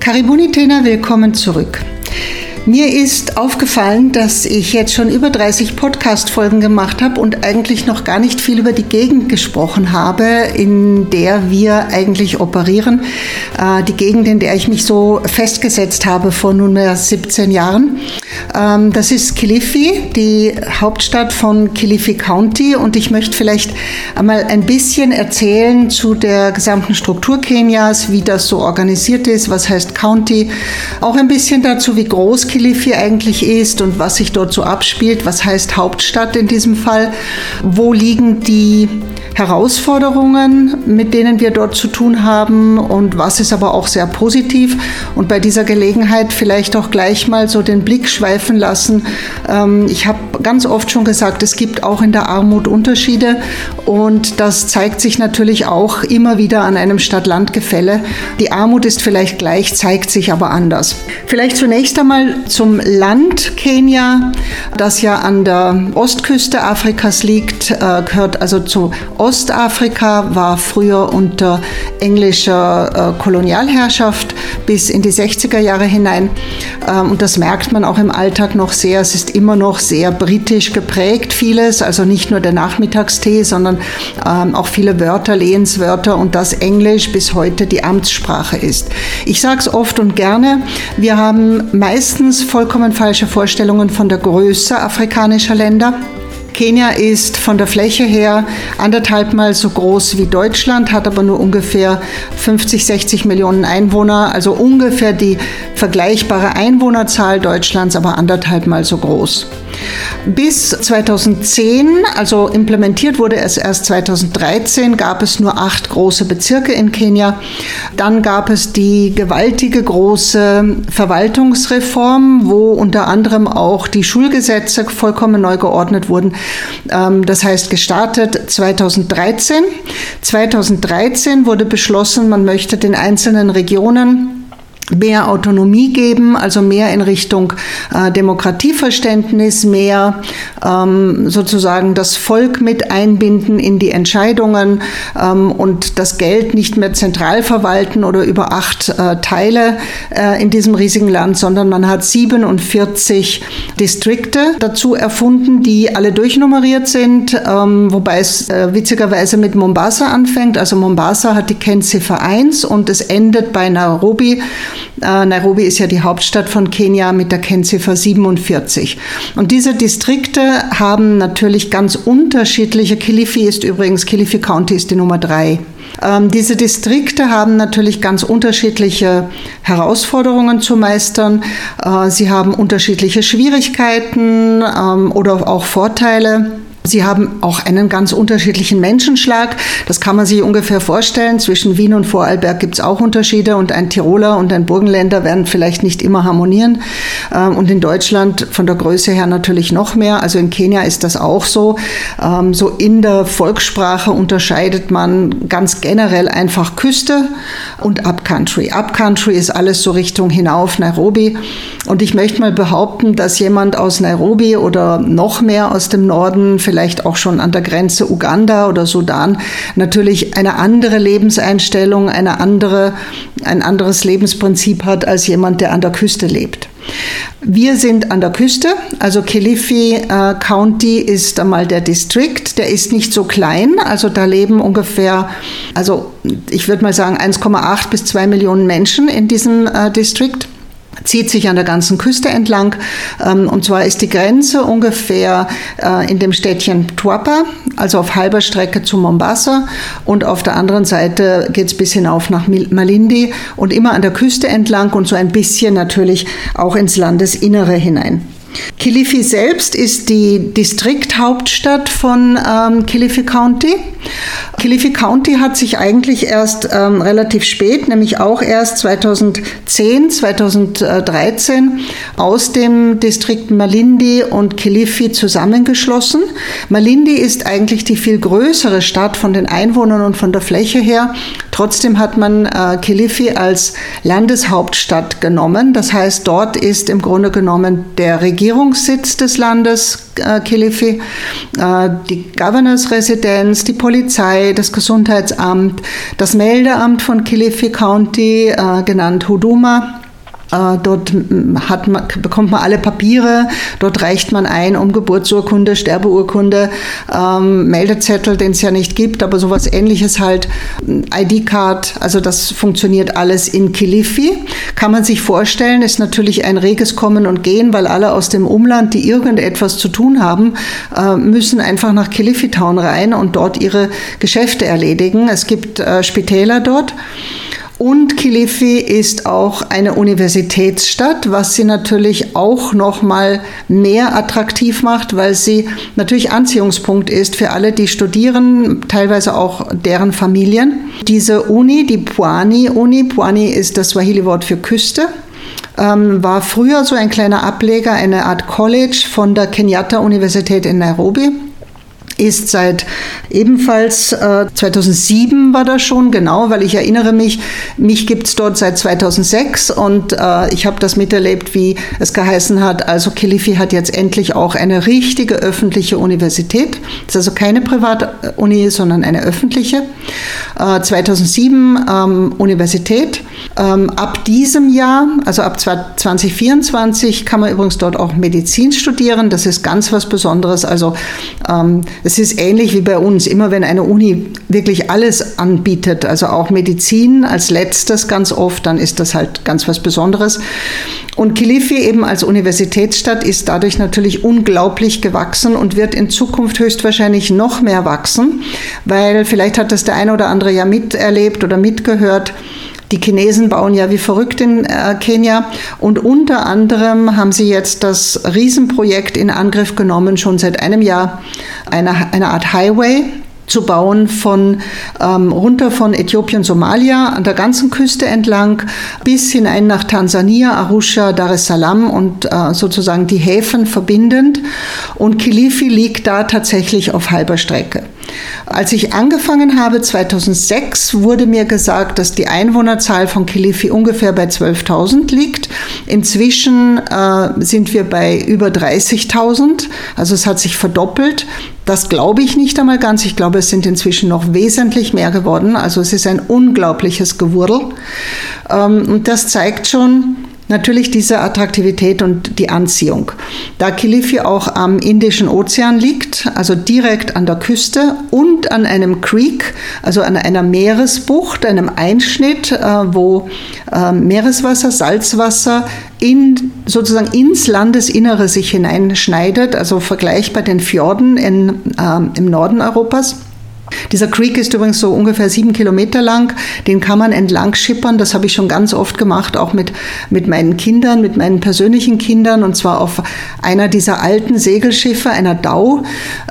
Karibuni Tena, willkommen zurück. Mir ist aufgefallen, dass ich jetzt schon über 30 Podcast-Folgen gemacht habe und eigentlich noch gar nicht viel über die Gegend gesprochen habe, in der wir eigentlich operieren. Äh, die Gegend, in der ich mich so festgesetzt habe vor nunmehr 17 Jahren. Ähm, das ist Kilifi, die Hauptstadt von Kilifi County. Und ich möchte vielleicht einmal ein bisschen erzählen zu der gesamten Struktur Kenias, wie das so organisiert ist, was heißt County. Auch ein bisschen dazu, wie groß Kilifi eigentlich ist und was sich dort so abspielt, was heißt Hauptstadt in diesem Fall, wo liegen die Herausforderungen, mit denen wir dort zu tun haben und was ist aber auch sehr positiv. Und bei dieser Gelegenheit vielleicht auch gleich mal so den Blick schweifen lassen. Ähm, ich habe ganz oft schon gesagt, es gibt auch in der Armut Unterschiede und das zeigt sich natürlich auch immer wieder an einem Stadt-Land-Gefälle. Die Armut ist vielleicht gleich, zeigt sich aber anders. Vielleicht zunächst einmal zum Land Kenia, das ja an der Ostküste Afrikas liegt, äh, gehört also zu Ostafrika, war früher unter englischer äh, Kolonialherrschaft bis in die 60er Jahre hinein. Ähm, und das merkt man auch im Alltag noch sehr. Es ist immer noch sehr britisch geprägt, vieles, also nicht nur der Nachmittagstee, sondern ähm, auch viele Wörter, Lehenswörter und das Englisch bis heute die Amtssprache ist. Ich sage es oft und gerne, wir haben meistens vollkommen falsche Vorstellungen von der Größe afrikanischer Länder. Kenia ist von der Fläche her anderthalb Mal so groß wie Deutschland, hat aber nur ungefähr 50, 60 Millionen Einwohner, also ungefähr die vergleichbare Einwohnerzahl Deutschlands, aber anderthalb Mal so groß. Bis 2010, also implementiert wurde es erst 2013, gab es nur acht große Bezirke in Kenia. Dann gab es die gewaltige große Verwaltungsreform, wo unter anderem auch die Schulgesetze vollkommen neu geordnet wurden. Ähm, das heißt, gestartet 2013. 2013 wurde beschlossen, man möchte den einzelnen Regionen mehr Autonomie geben, also mehr in Richtung äh, Demokratieverständnis, mehr ähm, sozusagen das Volk mit einbinden in die Entscheidungen ähm, und das Geld nicht mehr zentral verwalten oder über acht äh, Teile äh, in diesem riesigen Land, sondern man hat 47 Distrikte dazu erfunden, die alle durchnummeriert sind, ähm, wobei es äh, witzigerweise mit Mombasa anfängt. Also Mombasa hat die Kennziffer 1 und es endet bei Nairobi Nairobi ist ja die Hauptstadt von Kenia mit der Kennziffer 47. Und diese Distrikte haben natürlich ganz unterschiedliche. Kilifi ist übrigens, Kilifi County ist die Nummer drei. Ähm, diese Distrikte haben natürlich ganz unterschiedliche Herausforderungen zu meistern. Äh, sie haben unterschiedliche Schwierigkeiten ähm, oder auch Vorteile. Sie haben auch einen ganz unterschiedlichen Menschenschlag. Das kann man sich ungefähr vorstellen. Zwischen Wien und Vorarlberg gibt es auch Unterschiede und ein Tiroler und ein Burgenländer werden vielleicht nicht immer harmonieren. Ähm, und in Deutschland von der Größe her natürlich noch mehr. Also in Kenia ist das auch so. Ähm, so in der Volkssprache unterscheidet man ganz generell einfach Küste und Upcountry. Upcountry ist alles so Richtung hinauf Nairobi. Und ich möchte mal behaupten, dass jemand aus Nairobi oder noch mehr aus dem Norden vielleicht auch schon an der Grenze Uganda oder Sudan, natürlich eine andere Lebenseinstellung, eine andere, ein anderes Lebensprinzip hat als jemand, der an der Küste lebt. Wir sind an der Küste, also Kilifi äh, County ist einmal der Distrikt, der ist nicht so klein, also da leben ungefähr, also ich würde mal sagen 1,8 bis 2 Millionen Menschen in diesem äh, Distrikt zieht sich an der ganzen Küste entlang. Ähm, und zwar ist die Grenze ungefähr äh, in dem Städtchen Tuapa, also auf halber Strecke zu Mombasa. Und auf der anderen Seite geht es bis hinauf nach Malindi und immer an der Küste entlang und so ein bisschen natürlich auch ins Landesinnere hinein. Kilifi selbst ist die Distrikthauptstadt von ähm, Kilifi County. Kilifi County hat sich eigentlich erst ähm, relativ spät, nämlich auch erst 2010, 2013 aus dem Distrikt Malindi und Kilifi zusammengeschlossen. Malindi ist eigentlich die viel größere Stadt von den Einwohnern und von der Fläche her Trotzdem hat man äh, Kilifi als Landeshauptstadt genommen. Das heißt, dort ist im Grunde genommen der Regierungssitz des Landes äh, Kilifi, äh, die Governors-Residenz, die Polizei, das Gesundheitsamt, das Meldeamt von Kilifi County, äh, genannt Huduma dort hat man, bekommt man alle Papiere, dort reicht man ein um Geburtsurkunde, Sterbeurkunde, ähm, Meldezettel, den es ja nicht gibt, aber sowas ähnliches halt, ID-Card, also das funktioniert alles in Kilifi. Kann man sich vorstellen, ist natürlich ein reges Kommen und Gehen, weil alle aus dem Umland, die irgendetwas zu tun haben, äh, müssen einfach nach Kilifi Town rein und dort ihre Geschäfte erledigen. Es gibt äh, Spitäler dort. Und Kilifi ist auch eine Universitätsstadt, was sie natürlich auch noch mal mehr attraktiv macht, weil sie natürlich Anziehungspunkt ist für alle, die studieren, teilweise auch deren Familien. Diese Uni, die Pwani-Uni, Pwani ist das Swahili-Wort für Küste, ähm, war früher so ein kleiner Ableger, eine Art College von der Kenyatta-Universität in Nairobi ist seit ebenfalls äh, 2007 war das schon, genau, weil ich erinnere mich, mich gibt es dort seit 2006 und äh, ich habe das miterlebt, wie es geheißen hat, also Kilifi hat jetzt endlich auch eine richtige öffentliche Universität. Das ist also keine Privatuni, sondern eine öffentliche. Äh, 2007 ähm, Universität. Ähm, ab diesem Jahr, also ab 2024, kann man übrigens dort auch Medizin studieren. Das ist ganz was Besonderes. Also ähm, es ist ähnlich wie bei uns. Immer wenn eine Uni wirklich alles anbietet, also auch Medizin als letztes ganz oft, dann ist das halt ganz was Besonderes. Und Kilifi eben als Universitätsstadt ist dadurch natürlich unglaublich gewachsen und wird in Zukunft höchstwahrscheinlich noch mehr wachsen, weil vielleicht hat das der eine oder andere ja miterlebt oder mitgehört. Die Chinesen bauen ja wie verrückt in äh, Kenia und unter anderem haben sie jetzt das Riesenprojekt in Angriff genommen, schon seit einem Jahr, eine, eine Art Highway zu bauen von ähm, runter von Äthiopien, Somalia an der ganzen Küste entlang bis hinein nach Tansania, Arusha, Dar es Salaam und äh, sozusagen die Häfen verbindend. Und Kilifi liegt da tatsächlich auf halber Strecke. Als ich angefangen habe 2006, wurde mir gesagt, dass die Einwohnerzahl von Kilifi ungefähr bei 12.000 liegt. Inzwischen äh, sind wir bei über 30.000, also es hat sich verdoppelt. Das glaube ich nicht einmal ganz. Ich glaube, es sind inzwischen noch wesentlich mehr geworden. Also es ist ein unglaubliches Gewurdel. Ähm, und das zeigt schon, Natürlich diese Attraktivität und die Anziehung. Da Kilifi auch am Indischen Ozean liegt, also direkt an der Küste und an einem Creek, also an einer Meeresbucht, einem Einschnitt, äh, wo äh, Meereswasser, Salzwasser in, sozusagen ins Landesinnere sich hineinschneidet, also vergleichbar den Fjorden in, äh, im Norden Europas. Dieser Creek ist übrigens so ungefähr sieben Kilometer lang. Den kann man entlang schippern. Das habe ich schon ganz oft gemacht, auch mit, mit meinen Kindern, mit meinen persönlichen Kindern. Und zwar auf einer dieser alten Segelschiffe, einer Dau.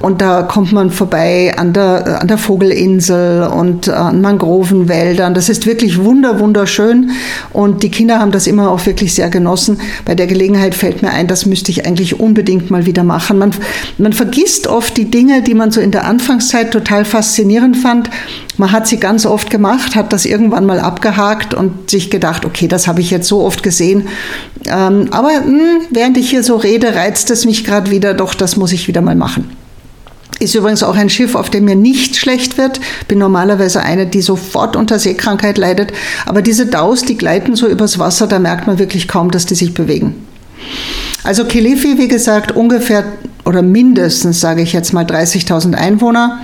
Und da kommt man vorbei an der, an der Vogelinsel und äh, an Mangrovenwäldern. Das ist wirklich wunder, wunderschön. Und die Kinder haben das immer auch wirklich sehr genossen. Bei der Gelegenheit fällt mir ein, das müsste ich eigentlich unbedingt mal wieder machen. Man, man vergisst oft die Dinge, die man so in der Anfangszeit total fast faszinierend fand, man hat sie ganz oft gemacht, hat das irgendwann mal abgehakt und sich gedacht, okay, das habe ich jetzt so oft gesehen. Ähm, aber hm, während ich hier so rede, reizt es mich gerade wieder, doch, das muss ich wieder mal machen. Ist übrigens auch ein Schiff, auf dem mir nicht schlecht wird. Bin normalerweise eine, die sofort unter Seekrankheit leidet. Aber diese Daus, die gleiten so übers Wasser, da merkt man wirklich kaum, dass die sich bewegen. Also Kilifi, wie gesagt, ungefähr oder mindestens, sage ich jetzt mal, 30.000 Einwohner.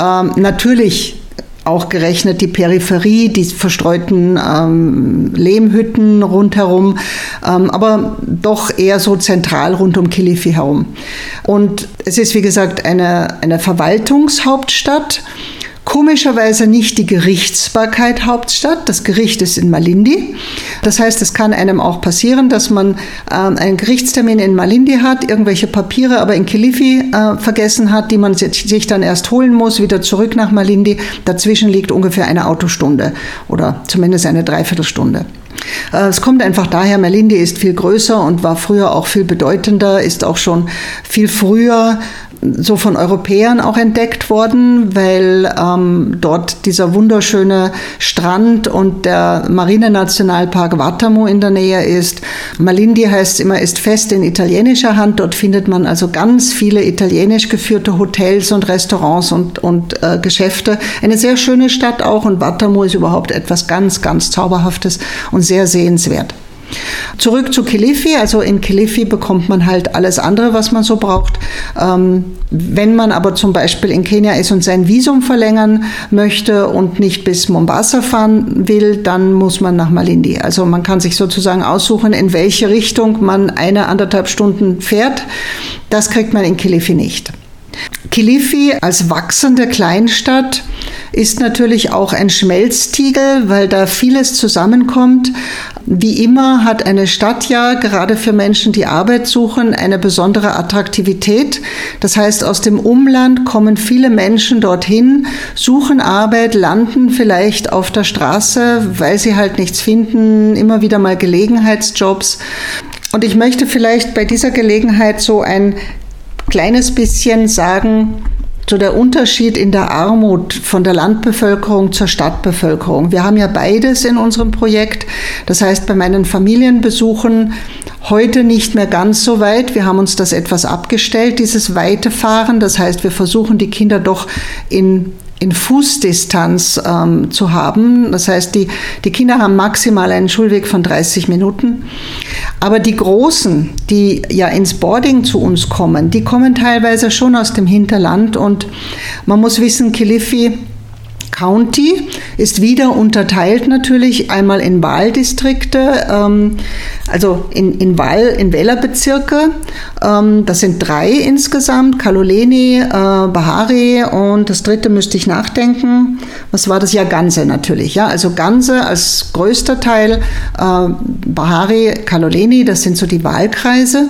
Ähm, natürlich auch gerechnet die Peripherie, die verstreuten ähm, Lehmhütten rundherum, ähm, aber doch eher so zentral rund um Kilifi herum. Und es ist, wie gesagt, eine, eine Verwaltungshauptstadt Komischerweise nicht die Gerichtsbarkeit Hauptstadt. Das Gericht ist in Malindi. Das heißt, es kann einem auch passieren, dass man äh, einen Gerichtstermin in Malindi hat, irgendwelche Papiere aber in Kilifi äh, vergessen hat, die man sich dann erst holen muss, wieder zurück nach Malindi. Dazwischen liegt ungefähr eine Autostunde oder zumindest eine Dreiviertelstunde. Äh, es kommt einfach daher, Malindi ist viel größer und war früher auch viel bedeutender, ist auch schon viel früher so von Europäern auch entdeckt worden, weil ähm, dort dieser wunderschöne Strand und der Marine-Nationalpark Watamu in der Nähe ist. Malindi heißt immer, ist fest in italienischer Hand. Dort findet man also ganz viele italienisch geführte Hotels und Restaurants und, und äh, Geschäfte. Eine sehr schöne Stadt auch und Watamu ist überhaupt etwas ganz, ganz Zauberhaftes und sehr sehenswert. Zurück zu Kilifi. Also in Kilifi bekommt man halt alles andere, was man so braucht. Ähm, wenn man aber zum Beispiel in Kenia ist und sein Visum verlängern möchte und nicht bis Mombasa fahren will, dann muss man nach Malindi. Also man kann sich sozusagen aussuchen, in welche Richtung man eine anderthalb Stunden fährt. Das kriegt man in Kilifi nicht. Kilifi als wachsende Kleinstadt ist natürlich auch ein Schmelztiegel, weil da vieles zusammenkommt. Wie immer hat eine Stadt ja gerade für Menschen, die Arbeit suchen, eine besondere Attraktivität. Das heißt, aus dem Umland kommen viele Menschen dorthin, suchen Arbeit, landen vielleicht auf der Straße, weil sie halt nichts finden, immer wieder mal Gelegenheitsjobs. Und ich möchte vielleicht bei dieser Gelegenheit so ein kleines bisschen sagen, so der Unterschied in der Armut von der Landbevölkerung zur Stadtbevölkerung. Wir haben ja beides in unserem Projekt. Das heißt, bei meinen Familienbesuchen heute nicht mehr ganz so weit. Wir haben uns das etwas abgestellt, dieses weite Fahren. Das heißt, wir versuchen die Kinder doch in in Fußdistanz ähm, zu haben. Das heißt, die, die Kinder haben maximal einen Schulweg von 30 Minuten. Aber die Großen, die ja ins Boarding zu uns kommen, die kommen teilweise schon aus dem Hinterland. Und man muss wissen, Kilifi County ist wieder unterteilt natürlich einmal in Wahldistrikte, ähm, also in, in, Wahl, in Wählerbezirke. Ähm, das sind drei insgesamt, Kaloleni, äh, Bahari und das dritte müsste ich nachdenken. Was war das? Ja, Ganze natürlich. Ja, also Ganze als größter Teil, äh, Bahari, Kaloleni, das sind so die Wahlkreise.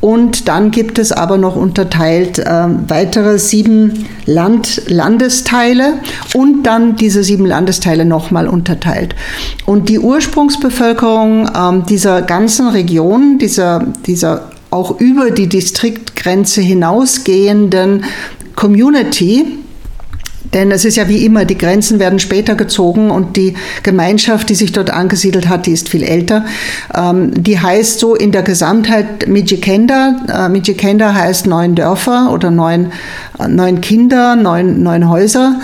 Und dann gibt es aber noch unterteilt äh, weitere sieben Land, Landesteile und dann diese sieben Landesteile nochmal unterteilt. Und die Ursprungsbevölkerung ähm, dieser ganzen Region, dieser, dieser auch über die Distriktgrenze hinausgehenden Community, denn es ist ja wie immer, die Grenzen werden später gezogen und die Gemeinschaft, die sich dort angesiedelt hat, die ist viel älter. Ähm, die heißt so in der Gesamtheit Mijikenda. Äh, Mijikenda heißt neun Dörfer oder neun, äh, neun Kinder, neun, neun Häuser.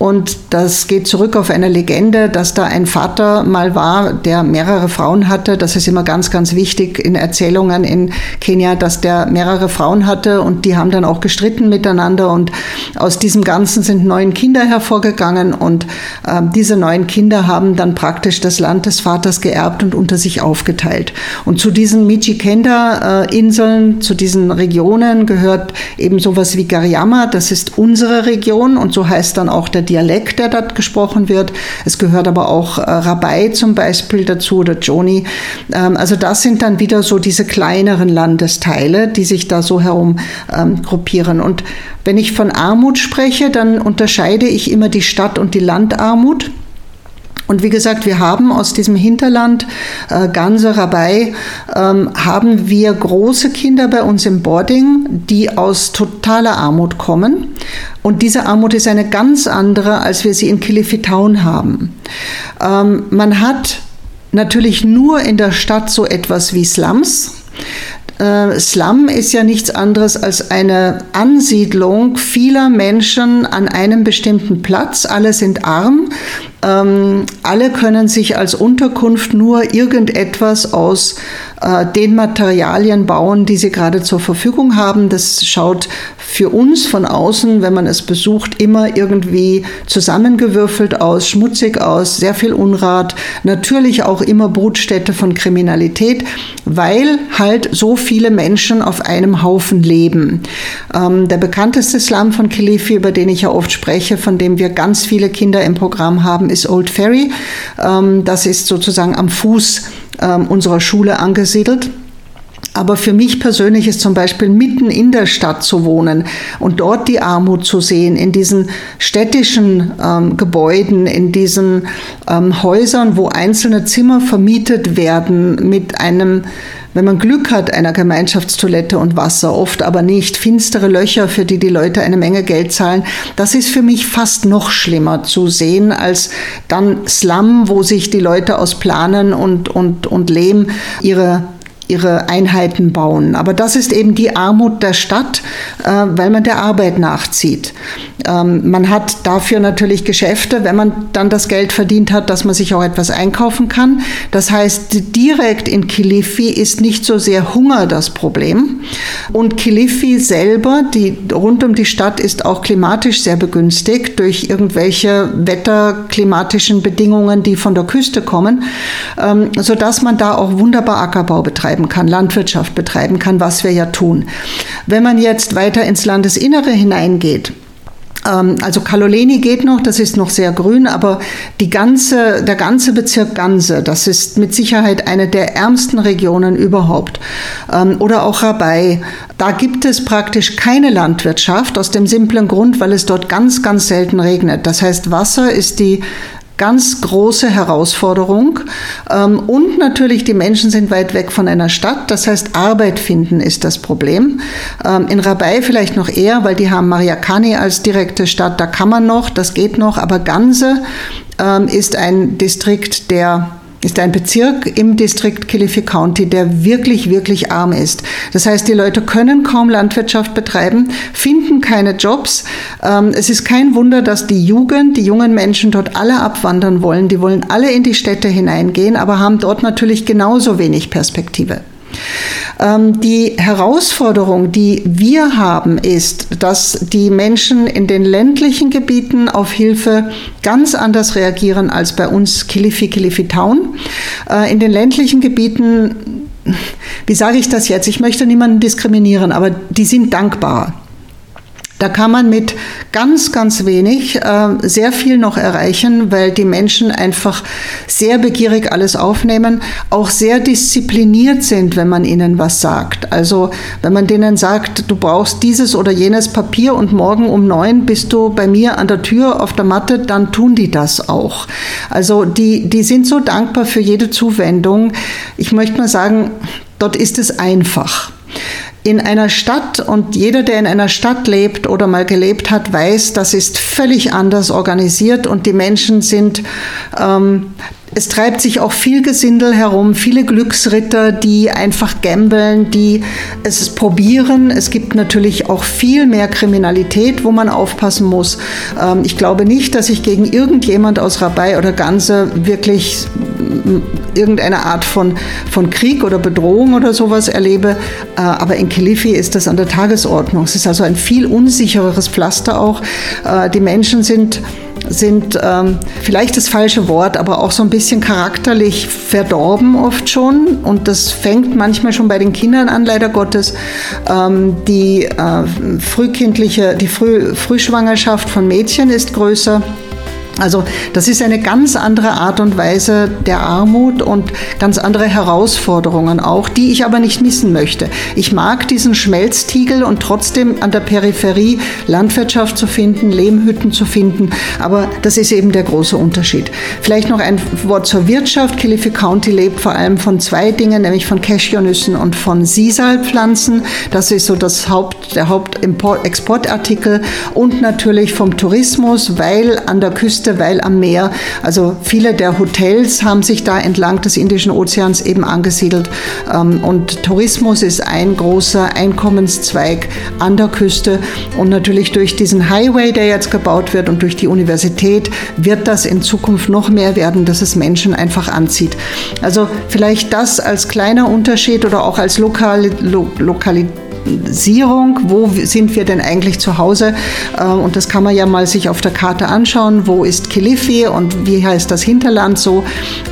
Und das geht zurück auf eine Legende, dass da ein Vater mal war, der mehrere Frauen hatte. Das ist immer ganz, ganz wichtig in Erzählungen in Kenia, dass der mehrere Frauen hatte und die haben dann auch gestritten miteinander. Und aus diesem Ganzen sind neun Kinder hervorgegangen und äh, diese neun Kinder haben dann praktisch das Land des Vaters geerbt und unter sich aufgeteilt. Und zu diesen Michikenda-Inseln, äh, zu diesen Regionen gehört eben sowas wie Gariama. Das ist unsere Region und so heißt dann auch der Dialekt, der dort gesprochen wird. Es gehört aber auch äh, Rabai zum Beispiel dazu oder Joni. Ähm, also das sind dann wieder so diese kleineren Landesteile, die sich da so herum ähm, gruppieren. Und wenn ich von Armut spreche, dann unterscheide ich immer die Stadt- und die Landarmut. Und wie gesagt, wir haben aus diesem Hinterland, äh, Ganze, Rabai, ähm, haben wir große Kinder bei uns im Boarding, die aus totaler Armut kommen. Und diese Armut ist eine ganz andere, als wir sie in Kilifi Town haben. Ähm, man hat natürlich nur in der Stadt so etwas wie Slums. Äh, Slum ist ja nichts anderes als eine Ansiedlung vieler Menschen an einem bestimmten Platz. Alle sind arm. Ähm, alle können sich als Unterkunft nur irgendetwas aus äh, den Materialien bauen, die sie gerade zur Verfügung haben. Das schaut für uns von außen, wenn man es besucht, immer irgendwie zusammengewürfelt aus, schmutzig aus, sehr viel Unrat, natürlich auch immer Brutstätte von Kriminalität, weil halt so viele Menschen auf einem Haufen leben. Ähm, der bekannteste Slum von Kilifi, über den ich ja oft spreche, von dem wir ganz viele Kinder im Programm haben, ist Old Ferry. Ähm, das ist sozusagen am Fuß ähm, unserer Schule angesiedelt. Aber für mich persönlich ist zum Beispiel mitten in der Stadt zu wohnen und dort die Armut zu sehen, in diesen städtischen ähm, Gebäuden, in diesen ähm, Häusern, wo einzelne Zimmer vermietet werden mit einem wenn man Glück hat, einer Gemeinschaftstoilette und Wasser, oft aber nicht, finstere Löcher, für die die Leute eine Menge Geld zahlen, das ist für mich fast noch schlimmer zu sehen als dann Slum, wo sich die Leute aus Planen und, und, und Lehm ihre ihre Einheiten bauen. Aber das ist eben die Armut der Stadt, äh, weil man der Arbeit nachzieht. Ähm, man hat dafür natürlich Geschäfte, wenn man dann das Geld verdient hat, dass man sich auch etwas einkaufen kann. Das heißt, direkt in Kilifi ist nicht so sehr Hunger das Problem. Und Kilifi selber, die rund um die Stadt, ist auch klimatisch sehr begünstigt durch irgendwelche wetterklimatischen Bedingungen, die von der Küste kommen, ähm, sodass man da auch wunderbar Ackerbau betreiben kann, Landwirtschaft betreiben kann, was wir ja tun. Wenn man jetzt weiter ins Landesinnere hineingeht, ähm, also Kaloleni geht noch, das ist noch sehr grün, aber die ganze, der ganze Bezirk Ganse, das ist mit Sicherheit eine der ärmsten Regionen überhaupt. Ähm, oder auch Rabai, da gibt es praktisch keine Landwirtschaft aus dem simplen Grund, weil es dort ganz, ganz selten regnet. Das heißt, Wasser ist die ganz große Herausforderung. Ähm, und natürlich, die Menschen sind weit weg von einer Stadt. Das heißt, Arbeit finden ist das Problem. Ähm, in Rabai vielleicht noch eher, weil die haben Mariakani als direkte Stadt. Da kann man noch, das geht noch. Aber Ganze ähm, ist ein Distrikt, der ist ein Bezirk im Distrikt Kilifi County, der wirklich, wirklich arm ist. Das heißt, die Leute können kaum Landwirtschaft betreiben, finden keine Jobs. Ähm, es ist kein Wunder, dass die Jugend, die jungen Menschen dort alle abwandern wollen. Die wollen alle in die Städte hineingehen, aber haben dort natürlich genauso wenig Perspektive. Ähm, die Herausforderung, die wir haben, ist, dass die Menschen in den ländlichen Gebieten auf Hilfe ganz anders reagieren als bei uns Kilifi, Kilifi Town. Äh, in den ländlichen Gebieten, wie sage ich das jetzt? Ich möchte niemanden diskriminieren, aber die sind dankbar. Da kann man mit ganz, ganz wenig äh, sehr viel noch erreichen, weil die Menschen einfach sehr begierig alles aufnehmen, auch sehr diszipliniert sind, wenn man ihnen was sagt. Also wenn man denen sagt, du brauchst dieses oder jenes Papier und morgen um neun bist du bei mir an der Tür auf der Matte, dann tun die das auch. Also die, die sind so dankbar für jede Zuwendung. Ich möchte mal sagen, dort ist es einfach in einer Stadt und jeder, der in einer Stadt lebt oder mal gelebt hat, weiß, das ist völlig anders organisiert und die Menschen sind ähm, es treibt sich auch viel Gesindel herum, viele Glücksritter, die einfach gambeln, die es probieren. Es gibt natürlich auch viel mehr Kriminalität, wo man aufpassen muss. Ähm, ich glaube nicht, dass ich gegen irgendjemand aus Rabai oder Ganze wirklich irgendeine Art von, von Krieg oder Bedrohung oder sowas erlebe. Äh, aber in Kilifi ist das an der Tagesordnung. Es ist also ein viel unsichereres Pflaster auch. Äh, die Menschen sind sind ähm, vielleicht das falsche Wort, aber auch so ein bisschen charakterlich verdorben oft schon. Und das fängt manchmal schon bei den Kindern an, leider Gottes. Ähm, die äh, frühkindliche, die Früh Frühschwangerschaft von Mädchen ist größer. Also das ist eine ganz andere Art und Weise der Armut und ganz andere Herausforderungen auch, die ich aber nicht missen möchte. Ich mag diesen Schmelztiegel und trotzdem an der Peripherie Landwirtschaft zu finden, Lehmhütten zu finden, aber das ist eben der große Unterschied. Vielleicht noch ein Wort zur Wirtschaft. Kilifi County lebt vor allem von zwei Dingen, nämlich von Cashewnüssen und von Sisalpflanzen. Das ist so das Haupt, der Hauptexportartikel und natürlich vom Tourismus, weil an der Küste Weil am Meer. Also viele der Hotels haben sich da entlang des Indischen Ozeans eben angesiedelt. Ähm, und Tourismus ist ein großer Einkommenszweig an der Küste. Und natürlich durch diesen Highway, der jetzt gebaut wird und durch die Universität wird das in Zukunft noch mehr werden, dass es Menschen einfach anzieht. Also vielleicht das als kleiner Unterschied oder auch als Lokal, Lo Lokalität Lokalisierung, wo sind wir denn eigentlich zu Hause? Äh, und das kann man ja mal sich auf der Karte anschauen. Wo ist Kilifi und wie heißt das Hinterland so?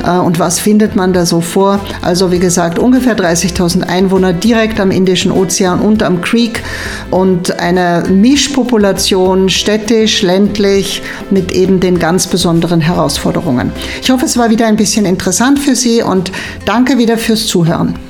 Äh, und was findet man da so vor? Also wie gesagt, ungefähr 30.000 Einwohner direkt am Indischen Ozean und am Creek und eine Mischpopulation, städtisch, ländlich, mit eben den ganz besonderen Herausforderungen. Ich hoffe, es war wieder ein bisschen interessant für Sie und danke wieder fürs Zuhören.